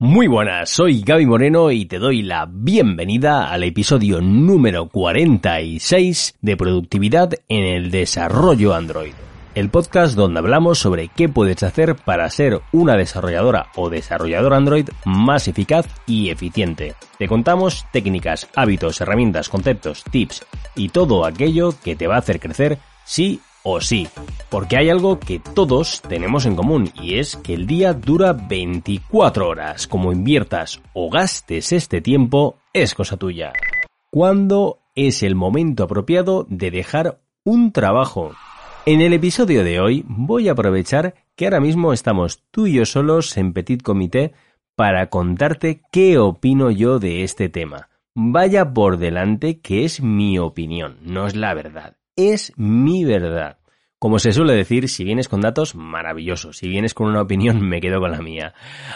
Muy buenas, soy Gaby Moreno y te doy la bienvenida al episodio número 46 de Productividad en el Desarrollo Android. El podcast donde hablamos sobre qué puedes hacer para ser una desarrolladora o desarrollador Android más eficaz y eficiente. Te contamos técnicas, hábitos, herramientas, conceptos, tips y todo aquello que te va a hacer crecer sí o sí. Porque hay algo que todos tenemos en común y es que el día dura 24 horas. Como inviertas o gastes este tiempo, es cosa tuya. ¿Cuándo es el momento apropiado de dejar un trabajo? En el episodio de hoy voy a aprovechar que ahora mismo estamos tú y yo solos en Petit Comité para contarte qué opino yo de este tema. Vaya por delante que es mi opinión, no es la verdad es mi verdad. Como se suele decir, si vienes con datos, maravilloso. Si vienes con una opinión, me quedo con la mía.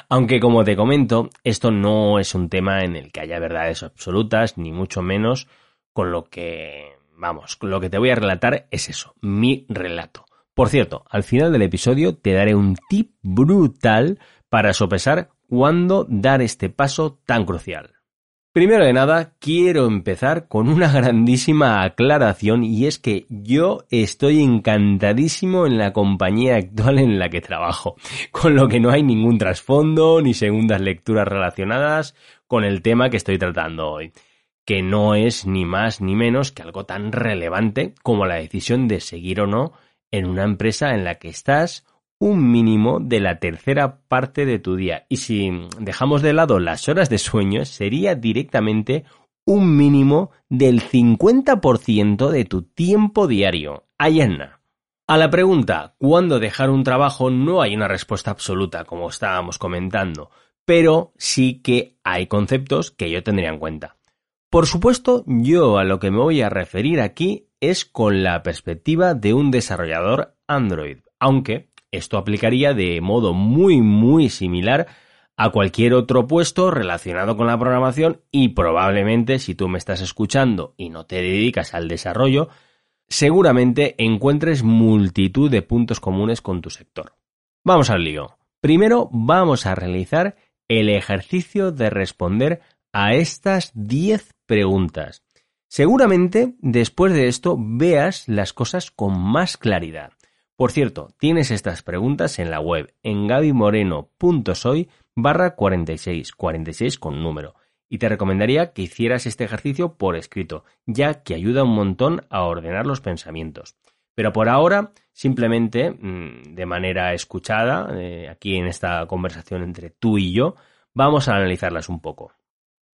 Aunque como te comento, esto no es un tema en el que haya verdades absolutas, ni mucho menos con lo que... Vamos, lo que te voy a relatar es eso, mi relato. Por cierto, al final del episodio te daré un tip brutal para sopesar cuándo dar este paso tan crucial. Primero de nada, quiero empezar con una grandísima aclaración y es que yo estoy encantadísimo en la compañía actual en la que trabajo, con lo que no hay ningún trasfondo ni segundas lecturas relacionadas con el tema que estoy tratando hoy, que no es ni más ni menos que algo tan relevante como la decisión de seguir o no en una empresa en la que estás un mínimo de la tercera parte de tu día. Y si dejamos de lado las horas de sueño, sería directamente un mínimo del 50% de tu tiempo diario. Allá A la pregunta ¿cuándo dejar un trabajo? no hay una respuesta absoluta, como estábamos comentando, pero sí que hay conceptos que yo tendría en cuenta. Por supuesto, yo a lo que me voy a referir aquí es con la perspectiva de un desarrollador Android, aunque esto aplicaría de modo muy muy similar a cualquier otro puesto relacionado con la programación y probablemente si tú me estás escuchando y no te dedicas al desarrollo, seguramente encuentres multitud de puntos comunes con tu sector. Vamos al lío. Primero vamos a realizar el ejercicio de responder a estas 10 preguntas. Seguramente después de esto veas las cosas con más claridad. Por cierto, tienes estas preguntas en la web en gabimoreno.soy barra 46, 46 con número. Y te recomendaría que hicieras este ejercicio por escrito, ya que ayuda un montón a ordenar los pensamientos. Pero por ahora, simplemente, mm, de manera escuchada, eh, aquí en esta conversación entre tú y yo, vamos a analizarlas un poco.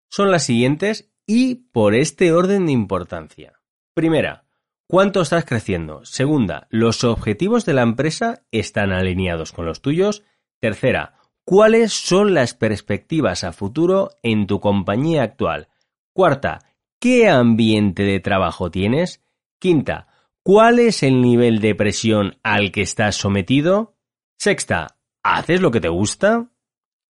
Son las siguientes y por este orden de importancia. Primera, ¿Cuánto estás creciendo? Segunda, ¿los objetivos de la empresa están alineados con los tuyos? Tercera, ¿cuáles son las perspectivas a futuro en tu compañía actual? Cuarta, ¿qué ambiente de trabajo tienes? Quinta, ¿cuál es el nivel de presión al que estás sometido? Sexta, ¿haces lo que te gusta?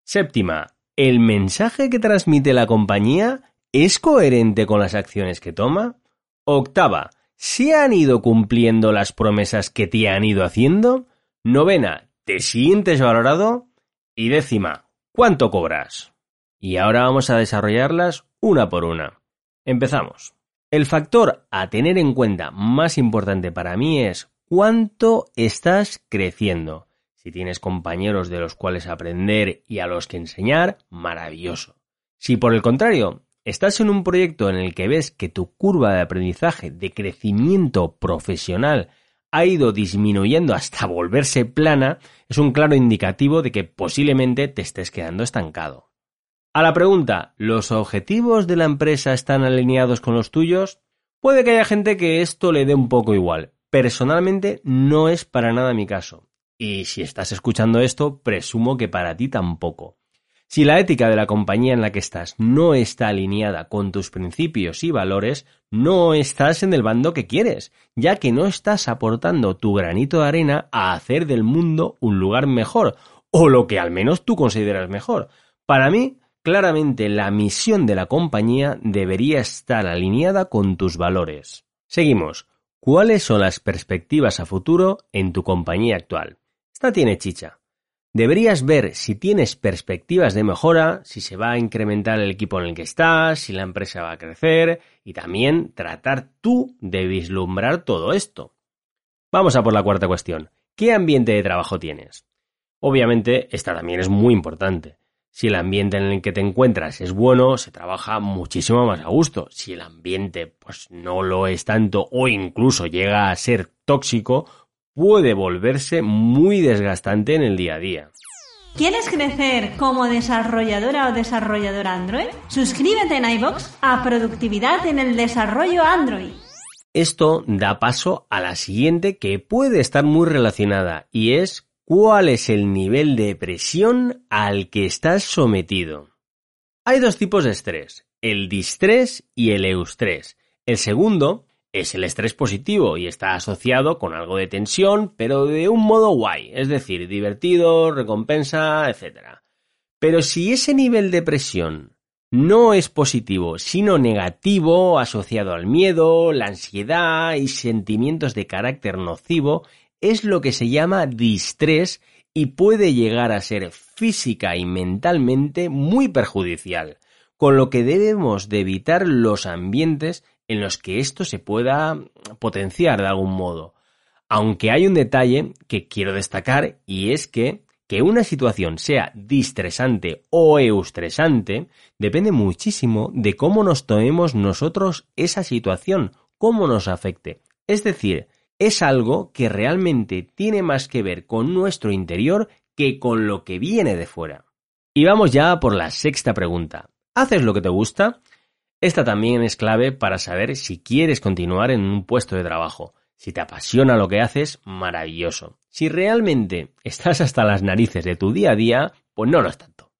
Séptima, ¿el mensaje que transmite la compañía es coherente con las acciones que toma? Octava, ¿Se han ido cumpliendo las promesas que te han ido haciendo? Novena, ¿te sientes valorado? Y décima, ¿cuánto cobras? Y ahora vamos a desarrollarlas una por una. Empezamos. El factor a tener en cuenta más importante para mí es cuánto estás creciendo. Si tienes compañeros de los cuales aprender y a los que enseñar, maravilloso. Si por el contrario estás en un proyecto en el que ves que tu curva de aprendizaje, de crecimiento profesional, ha ido disminuyendo hasta volverse plana, es un claro indicativo de que posiblemente te estés quedando estancado. A la pregunta, ¿los objetivos de la empresa están alineados con los tuyos? Puede que haya gente que esto le dé un poco igual. Personalmente no es para nada mi caso. Y si estás escuchando esto, presumo que para ti tampoco. Si la ética de la compañía en la que estás no está alineada con tus principios y valores, no estás en el bando que quieres, ya que no estás aportando tu granito de arena a hacer del mundo un lugar mejor, o lo que al menos tú consideras mejor. Para mí, claramente la misión de la compañía debería estar alineada con tus valores. Seguimos. ¿Cuáles son las perspectivas a futuro en tu compañía actual? Esta tiene chicha. Deberías ver si tienes perspectivas de mejora, si se va a incrementar el equipo en el que estás, si la empresa va a crecer y también tratar tú de vislumbrar todo esto. Vamos a por la cuarta cuestión. ¿Qué ambiente de trabajo tienes? Obviamente, esta también es muy importante. Si el ambiente en el que te encuentras es bueno, se trabaja muchísimo más a gusto. Si el ambiente pues no lo es tanto o incluso llega a ser tóxico, puede volverse muy desgastante en el día a día. ¿Quieres crecer como desarrolladora o desarrollador Android? Suscríbete en iBox a Productividad en el Desarrollo Android. Esto da paso a la siguiente que puede estar muy relacionada y es cuál es el nivel de presión al que estás sometido. Hay dos tipos de estrés, el distrés y el eustrés. El segundo es el estrés positivo y está asociado con algo de tensión, pero de un modo guay, es decir, divertido, recompensa, etc. Pero si ese nivel de presión no es positivo, sino negativo, asociado al miedo, la ansiedad y sentimientos de carácter nocivo, es lo que se llama distrés y puede llegar a ser física y mentalmente muy perjudicial, con lo que debemos de evitar los ambientes en los que esto se pueda potenciar de algún modo. Aunque hay un detalle que quiero destacar y es que que una situación sea distresante o eustresante depende muchísimo de cómo nos tomemos nosotros esa situación, cómo nos afecte. Es decir, es algo que realmente tiene más que ver con nuestro interior que con lo que viene de fuera. Y vamos ya por la sexta pregunta. ¿Haces lo que te gusta? Esta también es clave para saber si quieres continuar en un puesto de trabajo. Si te apasiona lo que haces, maravilloso. Si realmente estás hasta las narices de tu día a día, pues no lo es tanto.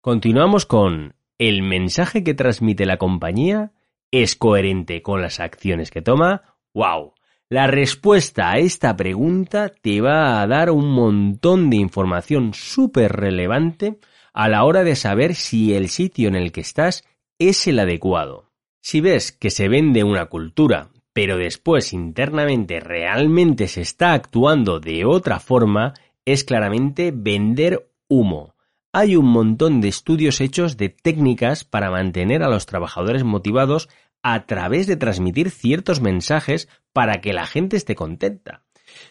Continuamos con ¿el mensaje que transmite la compañía es coherente con las acciones que toma? ¡Wow! La respuesta a esta pregunta te va a dar un montón de información súper relevante a la hora de saber si el sitio en el que estás es el adecuado. Si ves que se vende una cultura, pero después internamente realmente se está actuando de otra forma, es claramente vender humo. Hay un montón de estudios hechos de técnicas para mantener a los trabajadores motivados a través de transmitir ciertos mensajes para que la gente esté contenta.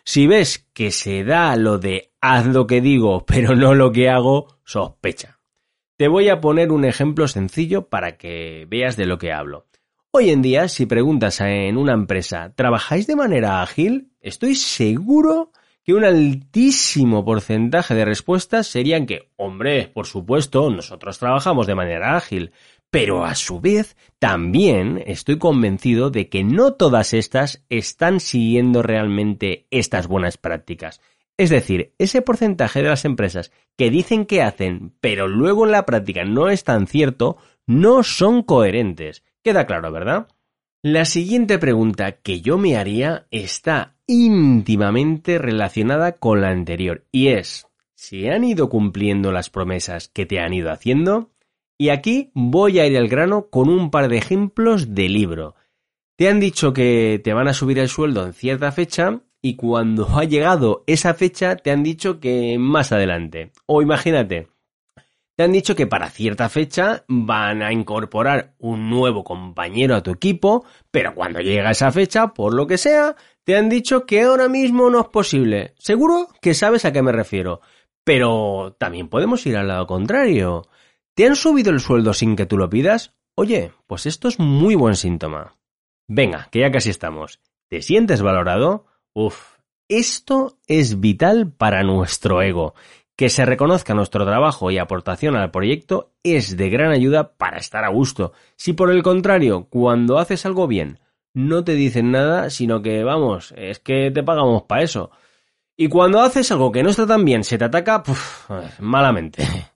Si ves que se da lo de haz lo que digo pero no lo que hago, sospecha. Te voy a poner un ejemplo sencillo para que veas de lo que hablo. Hoy en día, si preguntas en una empresa, ¿trabajáis de manera ágil? Estoy seguro que un altísimo porcentaje de respuestas serían que, hombre, por supuesto, nosotros trabajamos de manera ágil, pero a su vez también estoy convencido de que no todas estas están siguiendo realmente estas buenas prácticas. Es decir, ese porcentaje de las empresas que dicen que hacen, pero luego en la práctica no es tan cierto, no son coherentes. Queda claro, ¿verdad? La siguiente pregunta que yo me haría está íntimamente relacionada con la anterior y es, ¿se han ido cumpliendo las promesas que te han ido haciendo? Y aquí voy a ir al grano con un par de ejemplos de libro. Te han dicho que te van a subir el sueldo en cierta fecha y cuando ha llegado esa fecha te han dicho que más adelante. O imagínate, te han dicho que para cierta fecha van a incorporar un nuevo compañero a tu equipo, pero cuando llega esa fecha, por lo que sea, te han dicho que ahora mismo no es posible. Seguro que sabes a qué me refiero. Pero también podemos ir al lado contrario. ¿Te han subido el sueldo sin que tú lo pidas? Oye, pues esto es muy buen síntoma. Venga, que ya casi estamos. ¿Te sientes valorado? Uf, esto es vital para nuestro ego. Que se reconozca nuestro trabajo y aportación al proyecto es de gran ayuda para estar a gusto. Si por el contrario, cuando haces algo bien, no te dicen nada, sino que, vamos, es que te pagamos para eso. Y cuando haces algo que no está tan bien, se te ataca, puf, malamente.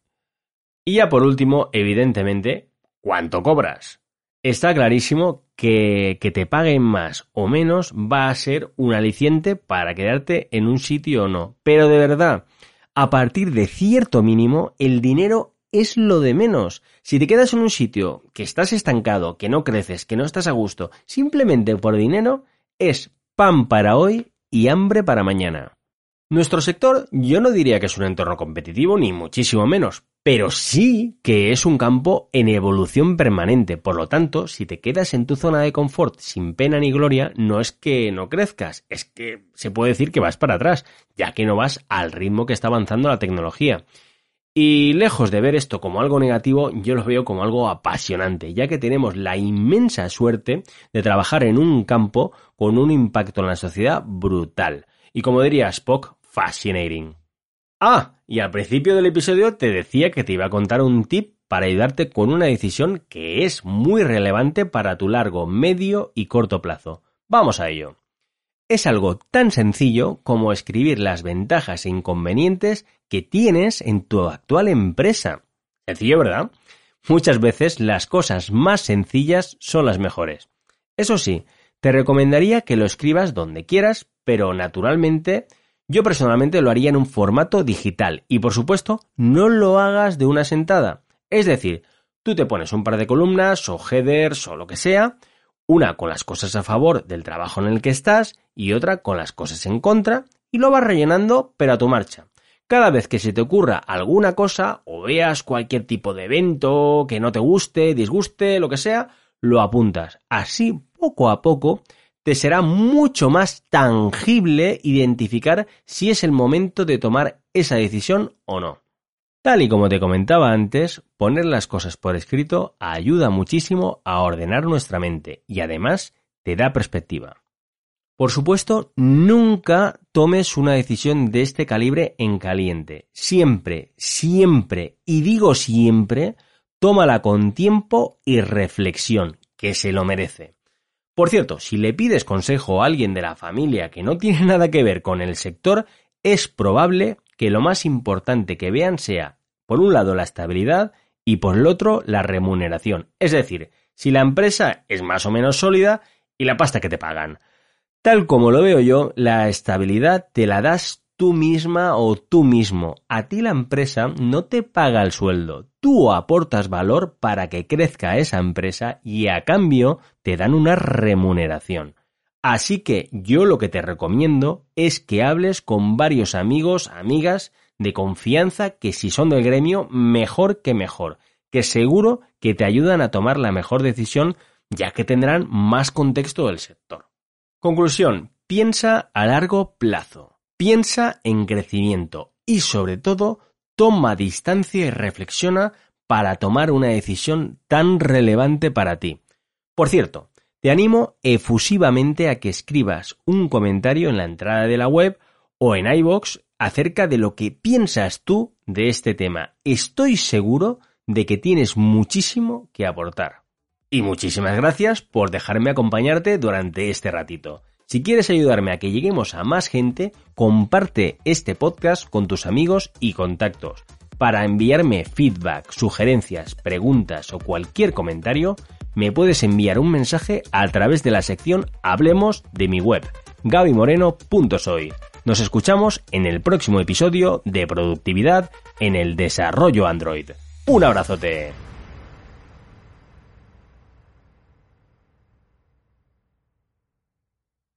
Y ya por último, evidentemente, ¿cuánto cobras? Está clarísimo que, que te paguen más o menos va a ser un aliciente para quedarte en un sitio o no. Pero de verdad, a partir de cierto mínimo, el dinero es lo de menos. Si te quedas en un sitio que estás estancado, que no creces, que no estás a gusto, simplemente por dinero, es pan para hoy y hambre para mañana. Nuestro sector yo no diría que es un entorno competitivo, ni muchísimo menos, pero sí que es un campo en evolución permanente. Por lo tanto, si te quedas en tu zona de confort sin pena ni gloria, no es que no crezcas, es que se puede decir que vas para atrás, ya que no vas al ritmo que está avanzando la tecnología. Y lejos de ver esto como algo negativo, yo lo veo como algo apasionante, ya que tenemos la inmensa suerte de trabajar en un campo con un impacto en la sociedad brutal. Y como diría Spock, fascinating. Ah, y al principio del episodio te decía que te iba a contar un tip para ayudarte con una decisión que es muy relevante para tu largo, medio y corto plazo. Vamos a ello. Es algo tan sencillo como escribir las ventajas e inconvenientes que tienes en tu actual empresa. Sencillo, ¿verdad? Muchas veces las cosas más sencillas son las mejores. Eso sí, te recomendaría que lo escribas donde quieras, pero naturalmente yo personalmente lo haría en un formato digital y por supuesto no lo hagas de una sentada. Es decir, tú te pones un par de columnas o headers o lo que sea, una con las cosas a favor del trabajo en el que estás y otra con las cosas en contra y lo vas rellenando pero a tu marcha. Cada vez que se te ocurra alguna cosa o veas cualquier tipo de evento que no te guste, disguste, lo que sea, lo apuntas. Así, poco a poco, te será mucho más tangible identificar si es el momento de tomar esa decisión o no. Tal y como te comentaba antes, poner las cosas por escrito ayuda muchísimo a ordenar nuestra mente y además te da perspectiva. Por supuesto, nunca tomes una decisión de este calibre en caliente. Siempre, siempre, y digo siempre, tómala con tiempo y reflexión, que se lo merece. Por cierto, si le pides consejo a alguien de la familia que no tiene nada que ver con el sector, es probable que lo más importante que vean sea, por un lado, la estabilidad y por el otro, la remuneración. Es decir, si la empresa es más o menos sólida y la pasta que te pagan. Tal como lo veo yo, la estabilidad te la das tú misma o tú mismo. A ti la empresa no te paga el sueldo, tú aportas valor para que crezca esa empresa y a cambio te dan una remuneración. Así que yo lo que te recomiendo es que hables con varios amigos, amigas de confianza que si son del gremio, mejor que mejor, que seguro que te ayudan a tomar la mejor decisión ya que tendrán más contexto del sector. Conclusión, piensa a largo plazo. Piensa en crecimiento y sobre todo toma distancia y reflexiona para tomar una decisión tan relevante para ti. Por cierto, te animo efusivamente a que escribas un comentario en la entrada de la web o en iBox acerca de lo que piensas tú de este tema. Estoy seguro de que tienes muchísimo que aportar. Y muchísimas gracias por dejarme acompañarte durante este ratito. Si quieres ayudarme a que lleguemos a más gente, comparte este podcast con tus amigos y contactos. Para enviarme feedback, sugerencias, preguntas o cualquier comentario, me puedes enviar un mensaje a través de la sección Hablemos de mi web, gabimoreno.soy. Nos escuchamos en el próximo episodio de Productividad en el Desarrollo Android. Un abrazote.